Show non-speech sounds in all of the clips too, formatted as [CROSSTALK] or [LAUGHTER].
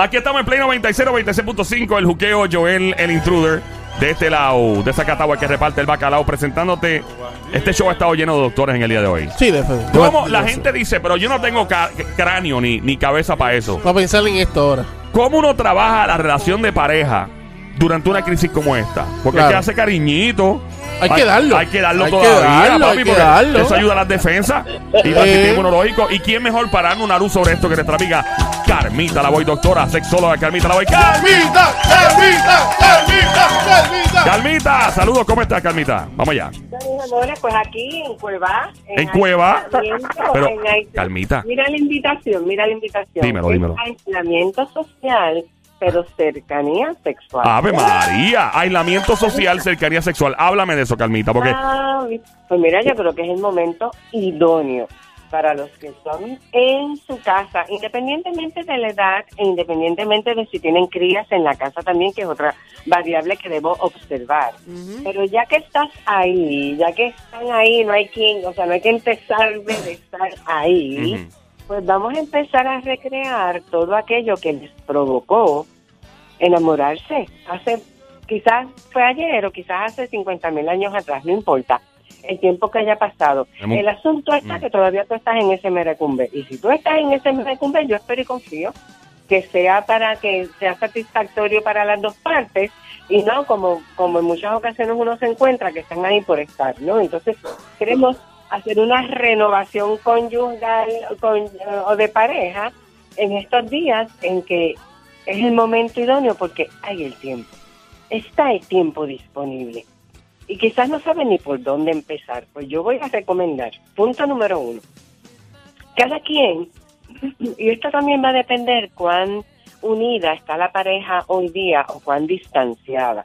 Aquí estamos en Play 96, 96.5, el juqueo Joel, el intruder. De este lado, de Zacatagua que reparte el bacalao, presentándote. Este show ha estado lleno de doctores en el día de hoy. Sí, de ¿Cómo la gente dice, pero yo no tengo cráneo ni, ni cabeza para eso? Para pensar en esto ahora. ¿Cómo uno trabaja la relación de pareja durante una crisis como esta? Porque Claro. hay que hacer cariñito. Hay que darlo. Hay que darlo Hay que todavía, darlo, papi, hay que darlo. eso ayuda a las defensas y [LAUGHS] al Sí. sistema inmunológico. ¿Y quién mejor para darnos una luz sobre esto que nuestra amiga Carmita la voy, doctora, sexóloga Carmita la voy. ¡Carmita! ¡Carmita! ¡Carmita! ¡Carmita! Carmita, saludos, ¿cómo estás, Carmita? Vamos allá. Amores, pues aquí en Cueva. ¿En Cueva? aislamiento, Pero, en Calmita. Mira la invitación, mira la invitación. Dímelo, dímelo. Aislamiento social, pero cercanía sexual. Ave María, aislamiento social, cercanía sexual. Háblame de eso, Carmita, porque Ah, pues mira, yo creo que es el momento idóneo para los que están en su casa, independientemente de la edad e independientemente de si tienen crías en la casa también, que es otra variable que debo observar. Pero ya que estás ahí, ya que están ahí, no hay quien, o sea, no hay que empezar de estar ahí, pues vamos a empezar a recrear todo aquello que les provocó enamorarse. Hace, quizás fue ayer o quizás hace 50 mil años atrás, no importa el tiempo que haya pasado. Hemos- El asunto está Mm. que todavía tú estás en ese merecumbe. Y si tú estás en ese merecumbe, yo espero y confío que sea para que sea satisfactorio para las dos partes y no como, como en muchas ocasiones uno se encuentra que están ahí por estar, ¿no? Entonces queremos hacer una renovación conyugal con- o de pareja en estos días en que es el momento idóneo porque hay el tiempo, está el tiempo disponible y quizás no saben ni por dónde empezar. Pues yo voy a recomendar, punto número uno, cada quien, [CLEARS THROAT] y esto también va a depender cuán unida está la pareja hoy día o cuán distanciada.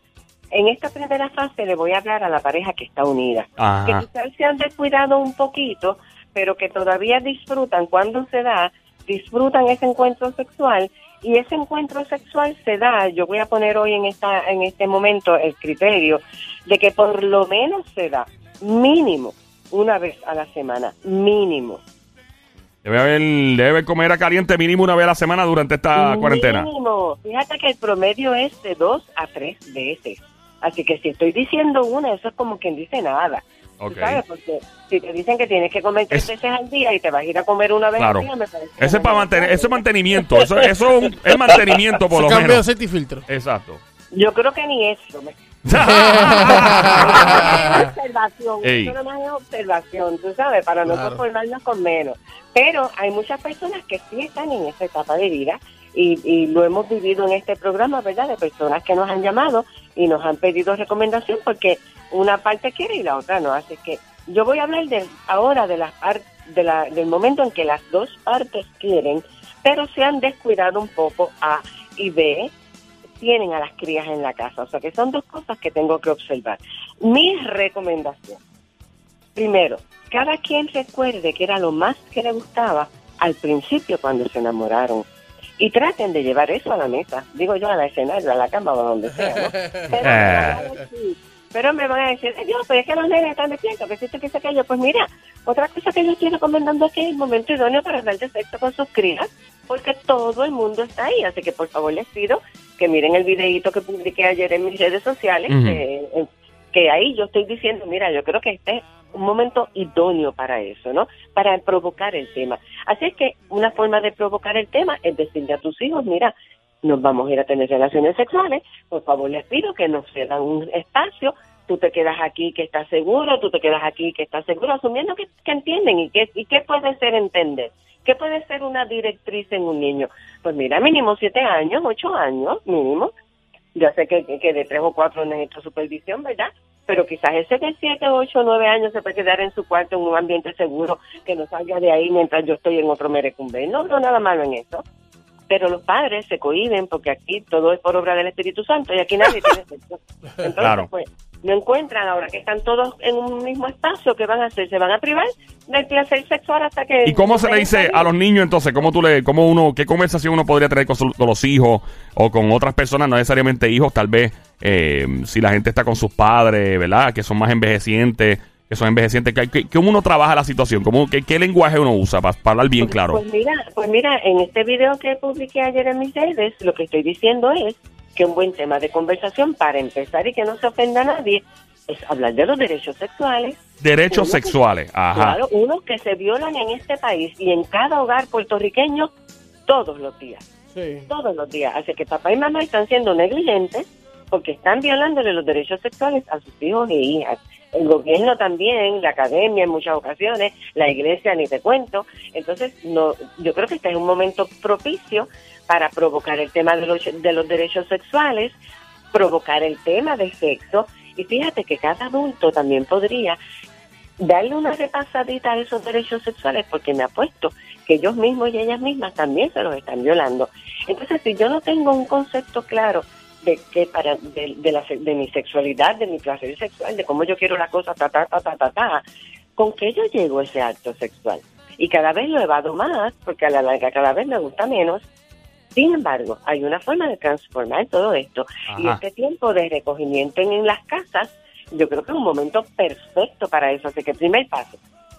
En esta primera fase le voy a hablar a la pareja que está unida, Ajá. que quizás se han descuidado un poquito, pero que todavía disfrutan cuando se da, disfrutan ese encuentro sexual y ese encuentro sexual se da, yo voy a poner hoy en esta en este momento el criterio de que por lo menos se da mínimo una vez a la semana, mínimo. Debe haber, debe comer a caliente mínimo una vez a la semana durante esta cuarentena. Mínimo. Fíjate que el promedio es de dos a tres veces. Así que si estoy diciendo una, eso es como quien dice nada. ¿Tú Ok. ¿Sabes? Porque si te dicen que tienes que comer tres Es- veces al día y te vas a ir a comer una vez Claro. al día, me parece. Ese es para mantener, eso es mantenimiento, eso, eso es un- es [LAUGHS] mantenimiento por Se lo cambia de menos. aceite y filtro. Exacto. Yo creo que ni eso. me- [LAUGHS] es observación, Ey. eso nomás es observación, tú sabes, para no Claro. conformarnos con menos. Pero hay muchas personas que sí están en esa etapa de vida y, y lo hemos vivido en este programa, ¿verdad? De personas que nos han llamado y nos han pedido recomendación porque una parte quiere y la otra no. Así que yo voy a hablar de ahora de las par- de la, del momento en que las dos partes quieren, pero se han descuidado un poco A y B tienen a las crías en la casa. O sea que son dos cosas que tengo que observar. Mi recomendación. Primero, cada quien recuerde que era lo más que le gustaba al principio cuando se enamoraron. Y traten de llevar eso a la mesa. Digo yo, a la escenario, a la cama o a donde sea, ¿no? [LAUGHS] Pero, pero me van a decir, "Ay, Dios, pero es que los nenes están despiertos, que si esto, que si aquello. Pues mira, otra cosa que yo estoy recomendando es que es el momento idóneo para darle sexo con sus crías, porque todo el mundo está ahí. Así que por favor les pido que miren el videíto que publiqué ayer en mis redes sociales, que, que ahí yo estoy diciendo, mira, yo creo que este es un momento idóneo para eso, ¿no? Para provocar el tema. Así es que una forma de provocar el tema es decirle a tus hijos, mira, nos vamos a ir a tener relaciones sexuales, por favor les pido que nos cedan un espacio, tú te quedas aquí que estás seguro, tú te quedas aquí que estás seguro, asumiendo que, que entienden y qué y qué puede ser entender. ¿Qué puede ser una directriz en un niño? Pues mira, mínimo siete años, ocho años, mínimo. Yo sé que, que de tres o cuatro necesito supervisión, ¿verdad? Pero quizás ese de siete, ocho, nueve años se puede quedar en su cuarto en un ambiente seguro, que no salga de ahí mientras yo estoy en otro merecumbe. No, no, nada malo en eso. Pero los padres se cohiben porque aquí todo es por obra del Espíritu Santo y aquí nadie tiene [LAUGHS] sexo. Entonces, Claro. pues, no encuentran ahora que están todos en un mismo espacio, ¿qué van a hacer? Se van a privar del placer sexual hasta que... ¿Y cómo se le dice a los niños entonces? ¿Cómo tú le, cómo uno, qué conversación uno podría tener con, su- con los hijos o con otras personas, no necesariamente hijos, tal vez eh, si la gente está con sus padres, ¿verdad? Que son más envejecientes que son envejecientes. ¿Qué- qué- ¿Cómo uno trabaja la situación? ¿Cómo, qué, qué lenguaje uno usa para, hablar bien claro? Pues mira, pues mira, en este video que publiqué ayer en mis redes, lo que estoy diciendo es que un buen tema de conversación para empezar y que no se ofenda a nadie es hablar de los derechos sexuales. Derechos Uno que- sexuales. Ajá. Claro, unos que se violan en este país y en cada hogar puertorriqueño todos los días. Sí. todos los días. Así que papá y mamá están siendo negligentes porque están violándole los derechos sexuales a sus hijos e hijas. El gobierno también, la academia en muchas ocasiones, la iglesia ni te cuento. Entonces, no, yo creo que este es un momento propicio para provocar el tema de los, de los derechos sexuales, provocar el tema del sexo. Y fíjate que cada adulto también podría darle una repasadita a esos derechos sexuales porque me apuesto que ellos mismos y ellas mismas también se los están violando. Entonces, si yo no tengo un concepto claro de que para de, de la, de mi sexualidad, de mi placer sexual, de cómo yo quiero la cosa, ta, ta, ta, ta, ta, ta, ¿con qué yo llego a ese acto sexual? Y cada vez lo evado más, porque a la larga cada vez me gusta menos. Sin embargo, hay una forma de transformar todo esto. Y este tiempo de recogimiento en, en las casas, yo creo que es un momento perfecto para eso. Así que primer paso,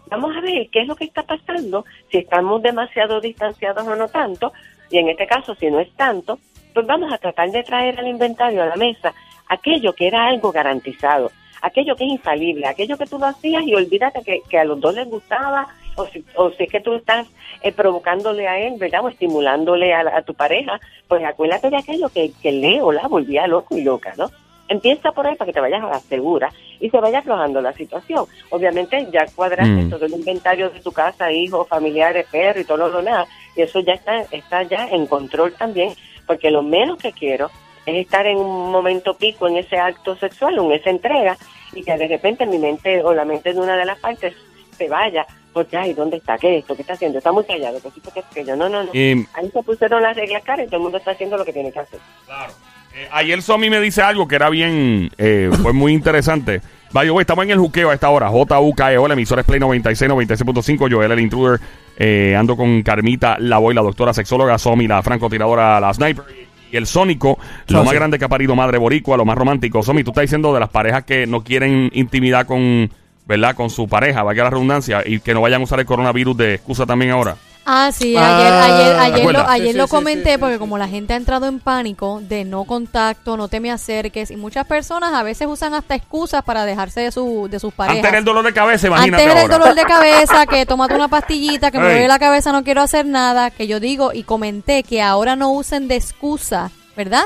vamos a ver qué es lo que está pasando, si estamos demasiado distanciados o no tanto, y en este caso, si no es tanto, pues vamos a tratar de traer al inventario, a la mesa, aquello que era algo garantizado, aquello que es infalible, aquello que tú lo hacías y olvídate que, que a los dos les gustaba, o si, o si es que tú estás eh, provocándole a él, ¿verdad? O estimulándole a, la- a tu pareja, pues acuérdate de aquello que, que le o la volvía loco y loca, ¿no? Empieza por ahí para que te vayas a la segura y se vaya aflojando la situación. Obviamente ya cuadraste Mm. todo el inventario de tu casa, hijos, familiares, perro y todo lo demás, y eso ya está, está ya en control también, porque lo menos que quiero es estar en un momento pico en ese acto sexual, en esa entrega, y que de repente mi mente o la mente de una de las partes se vaya, porque, ay, ¿dónde está? ¿Qué es esto? ¿Qué está haciendo? Está muy callado, que sí, porque es que yo, no, no, no. Ahí se pusieron las reglas caras y todo el mundo está haciendo lo que tiene que hacer. Claro. Eh, ayer Somi me dice algo que era bien, eh, fue muy interesante. Vaya, güey, estamos en el juqueo a esta hora. J-U-K-E-O, la emisora es Play 96, 96.5. Joel, el intruder. Eh, ando con Carmita, la voy, la doctora sexóloga, Somi, la francotiradora, la sniper. Y el Sónico, lo más grande que ha parido madre boricua, lo más romántico. Somi, tú estás diciendo de las parejas que no quieren intimidad con, ¿verdad? Con su pareja, vaya la redundancia, y que no vayan a usar el coronavirus de excusa también ahora. Ah, sí, Ah, ayer, ayer, ¿te ayer, lo, ayer Sí, lo sí, sí, comenté sí, porque sí, como la gente ha entrado en pánico de no contacto, no te me acerques y muchas personas a veces usan hasta excusas para dejarse de, su, de sus parejas. Antes era el dolor de cabeza, imagínate Antes era el dolor de cabeza, que tómate una pastillita, que me duele la cabeza, no quiero hacer nada, que yo digo y comenté que ahora no usen de excusa, ¿verdad?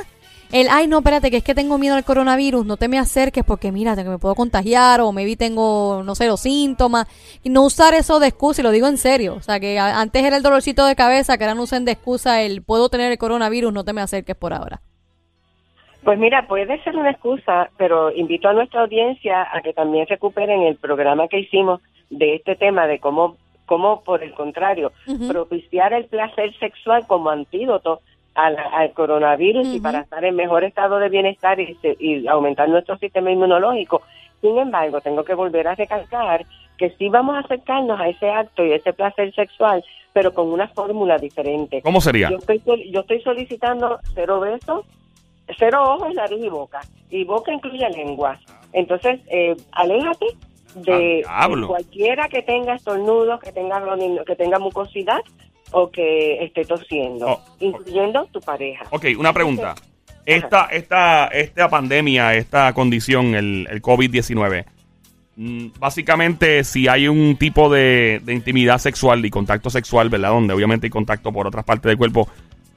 El, ay, no, espérate, que es que tengo miedo al coronavirus, no te me acerques porque mira, que me puedo contagiar o maybe tengo, no sé, los síntomas. Y no usar eso de excusa, y lo digo en serio. O sea, que antes era el dolorcito de cabeza, que ahora no usen de excusa el, puedo tener el coronavirus, no te me acerques por ahora. Pues mira, puede ser una excusa, pero invito a nuestra audiencia a que también recuperen el programa que hicimos de este tema de cómo, cómo por el contrario, propiciar el placer sexual como antídoto al, al coronavirus y para estar en mejor estado de bienestar y, aumentar nuestro sistema inmunológico. Sin embargo, tengo que volver a recalcar que sí vamos a acercarnos a ese acto y ese placer sexual, pero con una fórmula diferente. ¿Cómo sería? Yo estoy, sol- yo estoy solicitando cero besos, cero ojos, nariz y boca. Y boca incluye lengua. Entonces, eh, aléjate de, Ah, cualquiera que tenga estornudos, que tenga, que tenga mucosidad o que esté tosiendo, Oh, incluyendo tu pareja. Ok, una pregunta. Esta, esta, esta pandemia, esta condición, el, el COVID-19, mm, básicamente si hay un tipo de, de intimidad sexual y contacto sexual, ¿verdad? Donde obviamente hay contacto por otras partes del cuerpo,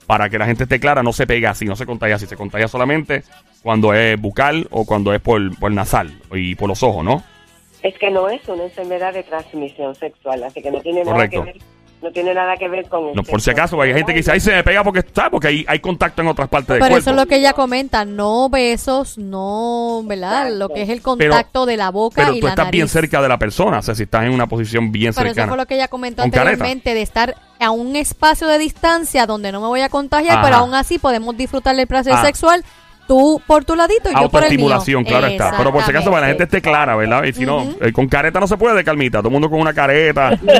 para que la gente esté clara, no se pega así, no se contagia así, se contagia solamente cuando es bucal o cuando es por, por nasal y por los ojos, ¿no? Es que no es una enfermedad de transmisión sexual, así que no tiene Correcto. nada que ver, no tiene nada que ver con el No, por si acaso, porque hay gente que dice, ahí se me pega porque está, porque hay, hay contacto en otras partes del Pero cuerpo. eso es lo que ella comenta, no besos, no, ¿verdad? Exacto. Lo que es el contacto de la boca Pero y tú la estás bien cerca de la persona, o sea, si estás en una posición bien Pero eso cercana. fue lo que ella comentó Con careta. anteriormente, de estar a un espacio de distancia donde no me voy a contagiar, Ajá. pero aún así podemos disfrutar del placer Ah. sexual, tú por tu ladito y yo por el mío. Autoestimulación, claro está. Pero por si acaso, para la gente esté clara, ¿verdad? Y si no, eh, con careta no se puede, Calmita. Todo el mundo con una careta. [LAUGHS] No,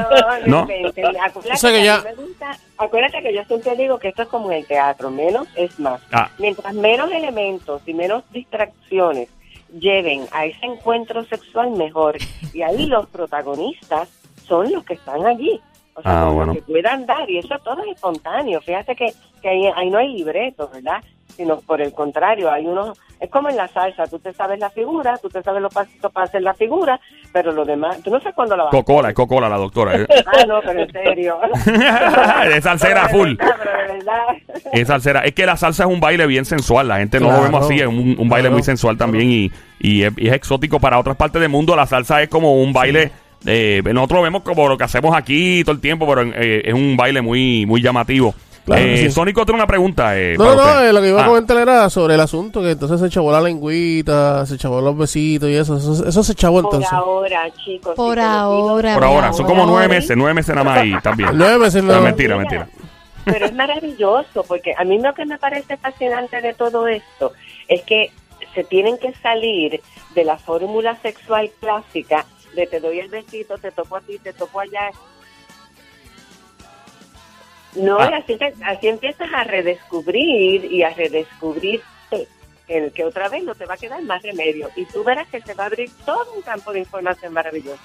¿No? no. inventen. Acuérdate, O sea que que ya- a mí me gusta- acuérdate que yo siempre digo que esto es como en el teatro, menos es más. Ah. Mientras menos elementos y menos distracciones lleven a ese encuentro sexual mejor. Y ahí [LAUGHS] los protagonistas son los que están allí. O sea, Ah, los bueno. que puedan dar, y eso todo es espontáneo. Fíjate que, que ahí, ahí no hay libreto, ¿verdad? Sino por el contrario, hay unos, es como en la salsa, tú te sabes la figura, tú te sabes los pasitos para hacer la figura, pero lo demás, tú no sabes cuándo la vas a Coca-Cola, es Coca-Cola la doctora. ¿eh? [LAUGHS] Ah, no, pero en serio. [LAUGHS] es salsera full. Es salsera. Es que la salsa es un baile bien sensual. La gente no lo vemos así. Es un, un baile claro, muy sensual también y, y es, y es exótico para otras partes del mundo. La salsa es como un baile. eh, nosotros lo vemos como lo que hacemos aquí todo el tiempo, pero eh, es un baile muy, muy llamativo. Claro eh, sí. Sónico tiene una pregunta. eh, No, no, eh, lo que iba Ah, a comentar era sobre el asunto, que entonces se echabó la lengüita, se echabó los besitos y eso, eso, eso se Por entonces. ahora, chicos. Por si ahora. Por ahora, son como nueve meses, nueve meses nada más y también. Nueve meses No, no. mentira, mentira. Pero es maravilloso, porque a mí lo que me parece fascinante de todo esto es que se tienen que salir de la fórmula sexual clásica de te doy el besito, te toco a ti, te toco allá. No, Ah. y así, te- así empiezas a redescubrir y a redescubrirte el que otra vez no te va a quedar más remedio. Y tú verás que se va a abrir todo un campo de información maravilloso.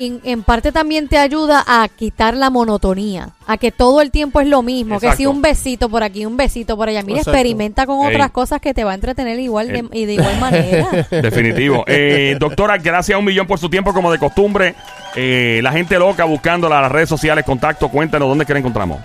En, en parte también te ayuda a quitar la monotonía, a que todo el tiempo es lo mismo, que si un besito por aquí, un besito por allá. Mira, Exacto. experimenta con Ey. otras cosas que te va a entretener igual de, y de igual manera. [LAUGHS] Definitivo. Eh, doctora, gracias a un millón por su tiempo, como de costumbre. Eh, la gente loca buscándola en las redes sociales, contacto, cuéntanos dónde que la encontramos.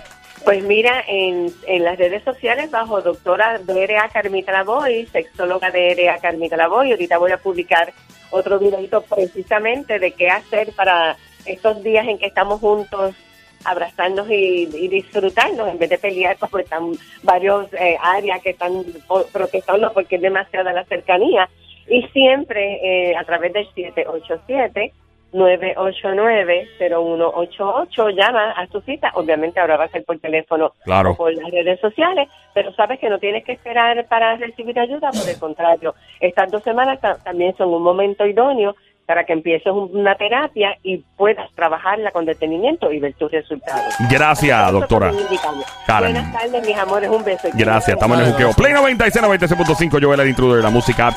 Pues mira, en, en las redes sociales bajo doctora DRA Carmita Lavoy, sexóloga DRA Carmita Lavoy, ahorita voy a publicar otro videito precisamente de qué hacer para estos días en que estamos juntos abrazarnos y, y disfrutarnos en vez de pelear como están varios eh, áreas que están protestando porque es demasiada la cercanía. Y siempre eh, a través del 787 989-0188 llama a su cita. Obviamente ahora va a ser por teléfono Claro. o por las redes sociales, pero sabes que no tienes que esperar para recibir ayuda, por el contrario, estas dos semanas ta- también son un momento idóneo para que empieces un- una terapia y puedas trabajarla con detenimiento y ver tus resultados. Gracias, doctora. Karen. Buenas tardes, mis amores, un beso. Gracias, estamos en el juqueo. Play 96, 96.5, Joel el intruder, la música.